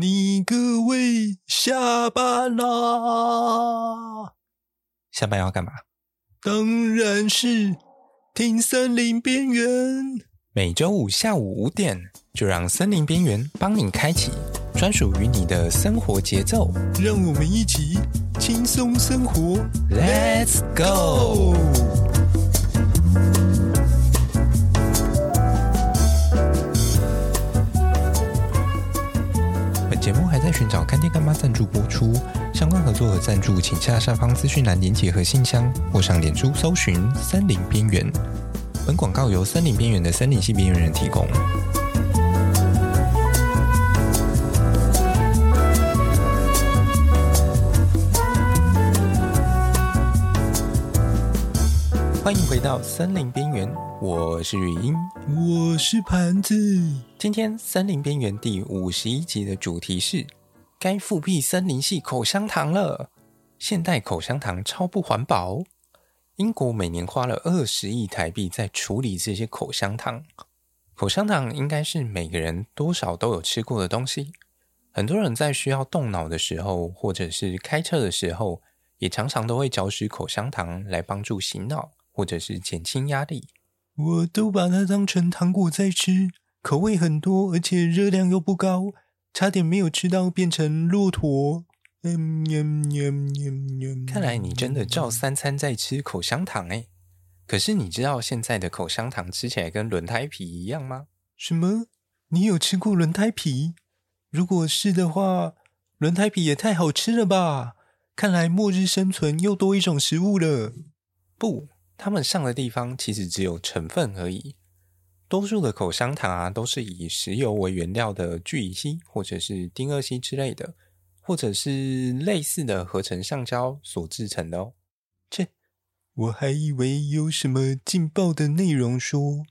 你各位下班啦！下班要干嘛？当然是听森林边缘。每周五下午五点，就让森林边缘帮你开启专属于你的生活节奏。让我们一起轻松生活，Let's go！节目还在寻找干爹干妈赞助播出，相关合作和赞助，请下下方资讯栏连结和信箱，或上脸书搜寻“森林边缘”。本广告由森林边缘的森林系边缘人提供。欢迎回到森林边缘，我是语音，我是盘子。今天森林边缘第五十一集的主题是：该复辟森林系口香糖了。现代口香糖超不环保。英国每年花了二十亿台币在处理这些口香糖。口香糖应该是每个人多少都有吃过的东西。很多人在需要动脑的时候，或者是开车的时候，也常常都会嚼食口香糖来帮助醒脑。或者是减轻压力，我都把它当成糖果在吃，口味很多，而且热量又不高，差点没有吃到变成骆驼。嗯嗯嗯嗯嗯，看来你真的照三餐在吃口香糖诶。可是你知道现在的口香糖吃起来跟轮胎皮一样吗？什么？你有吃过轮胎皮？如果是的话，轮胎皮也太好吃了吧！看来末日生存又多一种食物了。不。他们上的地方其实只有成分而已，多数的口香糖啊都是以石油为原料的聚乙烯或者是丁二烯之类的，或者是类似的合成橡胶所制成的哦。切，我还以为有什么劲爆的内容说，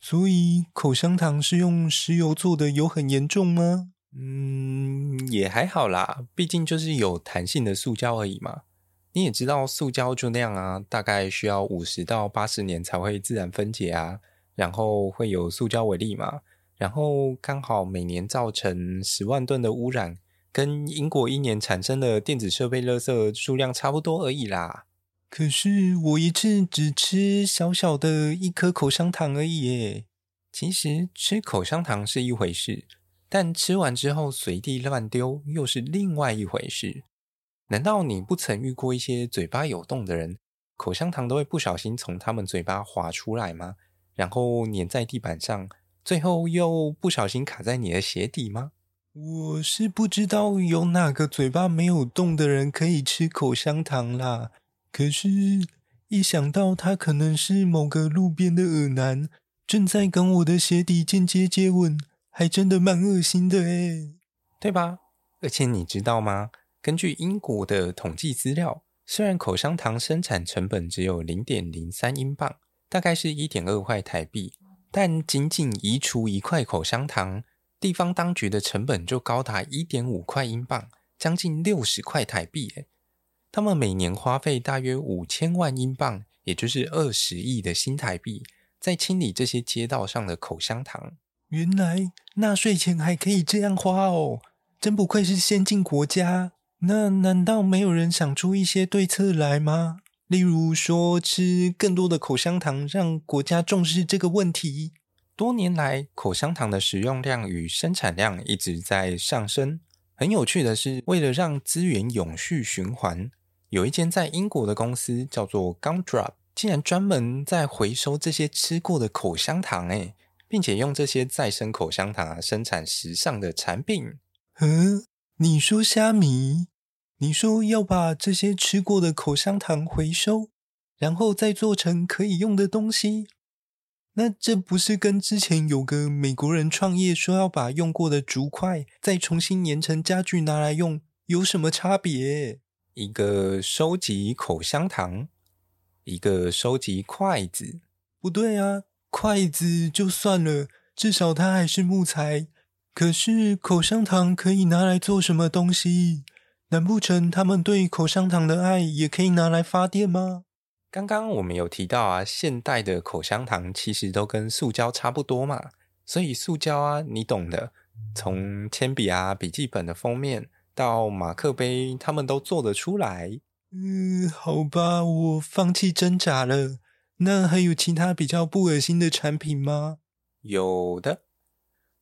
所以口香糖是用石油做的，有很严重吗？嗯，也还好啦，毕竟就是有弹性的塑胶而已嘛。你也知道，塑胶就那样啊，大概需要五十到八十年才会自然分解啊，然后会有塑胶为例嘛，然后刚好每年造成十万吨的污染，跟英国一年产生的电子设备垃圾数量差不多而已啦。可是我一次只吃小小的一颗口香糖而已耶。其实吃口香糖是一回事，但吃完之后随地乱丢又是另外一回事。难道你不曾遇过一些嘴巴有洞的人，口香糖都会不小心从他们嘴巴滑出来吗？然后粘在地板上，最后又不小心卡在你的鞋底吗？我是不知道有哪个嘴巴没有动的人可以吃口香糖啦。可是，一想到他可能是某个路边的恶男，正在跟我的鞋底间接接吻，还真的蛮恶心的诶，对吧？而且你知道吗？根据英国的统计资料，虽然口香糖生产成本只有零点零三英镑，大概是一点二块台币，但仅仅移除一块口香糖，地方当局的成本就高达一点五块英镑，将近六十块台币。他们每年花费大约五千万英镑，也就是二十亿的新台币，在清理这些街道上的口香糖。原来纳税钱还可以这样花哦，真不愧是先进国家。那难道没有人想出一些对策来吗？例如说，吃更多的口香糖，让国家重视这个问题。多年来，口香糖的使用量与生产量一直在上升。很有趣的是，为了让资源永续循环，有一间在英国的公司叫做 Gumdrop，竟然专门在回收这些吃过的口香糖，诶，并且用这些再生口香糖啊生产时尚的产品。嗯，你说虾米？你说要把这些吃过的口香糖回收，然后再做成可以用的东西，那这不是跟之前有个美国人创业说要把用过的竹筷再重新粘成家具拿来用，有什么差别？一个收集口香糖，一个收集筷子，不对啊，筷子就算了，至少它还是木材。可是口香糖可以拿来做什么东西？难不成他们对口香糖的爱也可以拿来发电吗？刚刚我们有提到啊，现代的口香糖其实都跟塑胶差不多嘛，所以塑胶啊，你懂的，从铅笔啊、笔记本的封面到马克杯，他们都做得出来。嗯，好吧，我放弃挣扎了。那还有其他比较不恶心的产品吗？有的，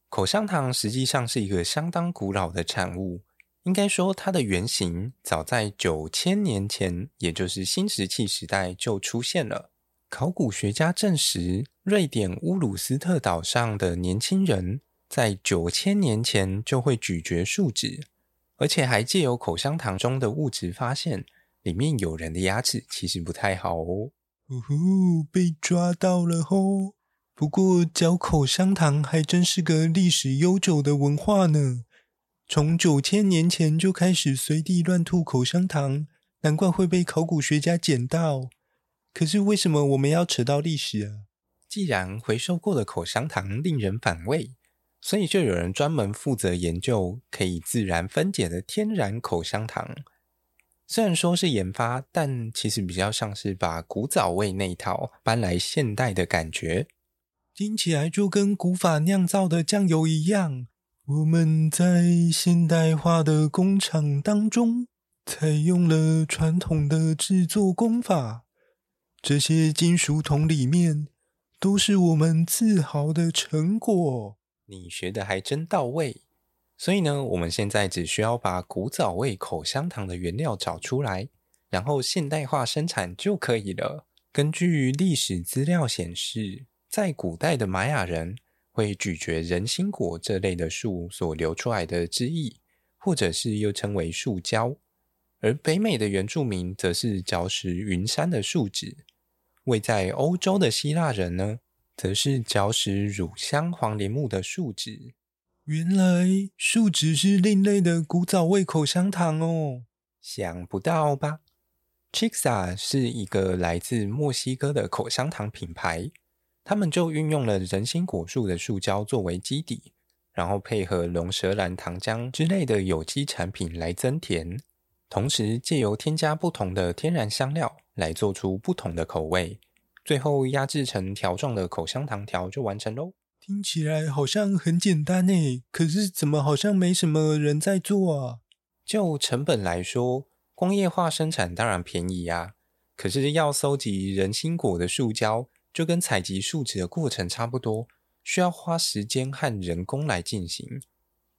口香糖实际上是一个相当古老的产物。应该说，它的原型早在九千年前，也就是新石器时代就出现了。考古学家证实，瑞典乌鲁斯特岛上的年轻人在九千年前就会咀嚼树脂，而且还借由口香糖中的物质发现，里面有人的牙齿其实不太好哦。呜呼，被抓到了吼！不过嚼口香糖还真是个历史悠久的文化呢。从九千年前就开始随地乱吐口香糖，难怪会被考古学家捡到。可是为什么我们要扯到历史啊？既然回收过的口香糖令人反胃，所以就有人专门负责研究可以自然分解的天然口香糖。虽然说是研发，但其实比较像是把古早味那一套搬来现代的感觉。听起来就跟古法酿造的酱油一样。我们在现代化的工厂当中，采用了传统的制作工法。这些金属桶里面，都是我们自豪的成果。你学的还真到位。所以呢，我们现在只需要把古早味口香糖的原料找出来，然后现代化生产就可以了。根据历史资料显示，在古代的玛雅人，会咀嚼人心果这类的树所流出来的汁液，或者是又称为树胶；而北美的原住民则是嚼食云杉的树脂；位在欧洲的希腊人呢，则是嚼食乳香黄连木的树脂。原来树脂是另类的古早味口香糖哦！想不到吧？Chixa 是一个来自墨西哥的口香糖品牌。他们就运用了人参果树的树胶作为基底，然后配合龙舌兰糖浆之类的有机产品来增甜，同时借由添加不同的天然香料来做出不同的口味，最后压制成条状的口香糖条就完成喽。听起来好像很简单诶，可是怎么好像没什么人在做啊？就成本来说，工业化生产当然便宜啊，可是要搜集人心果的树胶。就跟采集树脂的过程差不多，需要花时间和人工来进行。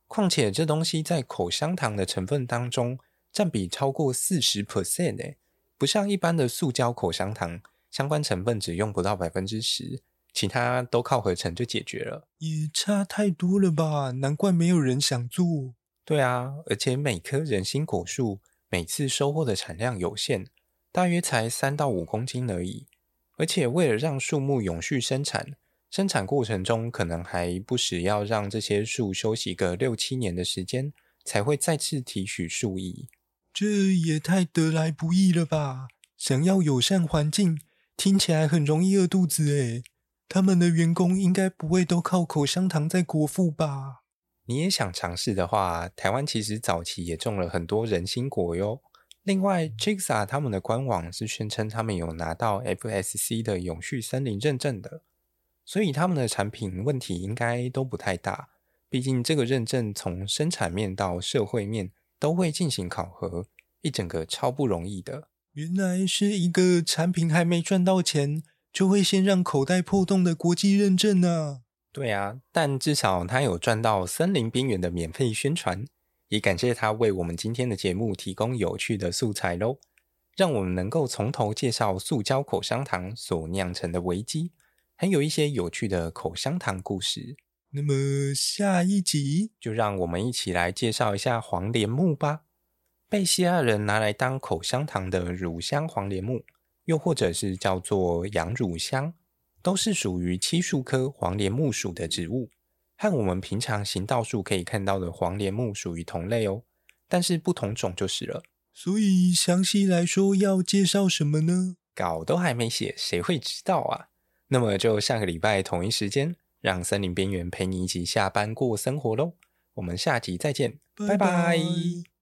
况且这东西在口香糖的成分当中占比超过四十 percent 诶，不像一般的塑胶口香糖，相关成分只用不到百分之十，其他都靠合成就解决了。也差太多了吧？难怪没有人想做。对啊，而且每棵人心果树每次收获的产量有限，大约才三到五公斤而已。而且，为了让树木永续生产，生产过程中可能还不时要让这些树休息个六七年的时间，才会再次提取树液。这也太得来不易了吧！想要友善环境，听起来很容易饿肚子诶。他们的员工应该不会都靠口香糖在果腹吧？你也想尝试的话，台湾其实早期也种了很多人心果哟。另外，Chixa 他们的官网是宣称他们有拿到 FSC 的永续森林认证的，所以他们的产品问题应该都不太大。毕竟这个认证从生产面到社会面都会进行考核，一整个超不容易的。原来是一个产品还没赚到钱，就会先让口袋破洞的国际认证啊！对啊，但至少他有赚到森林边缘的免费宣传。也感谢他为我们今天的节目提供有趣的素材喽，让我们能够从头介绍塑胶口香糖所酿成的危机，还有一些有趣的口香糖故事。那么下一集就让我们一起来介绍一下黄连木吧。被希腊人拿来当口香糖的乳香黄连木，又或者是叫做羊乳香，都是属于漆树科黄连木属的植物。和我们平常行道树可以看到的黄连木属于同类哦，但是不同种就是了。所以详细来说要介绍什么呢？稿都还没写，谁会知道啊？那么就下个礼拜同一时间，让森林边缘陪你一起下班过生活喽。我们下集再见，拜拜。拜拜。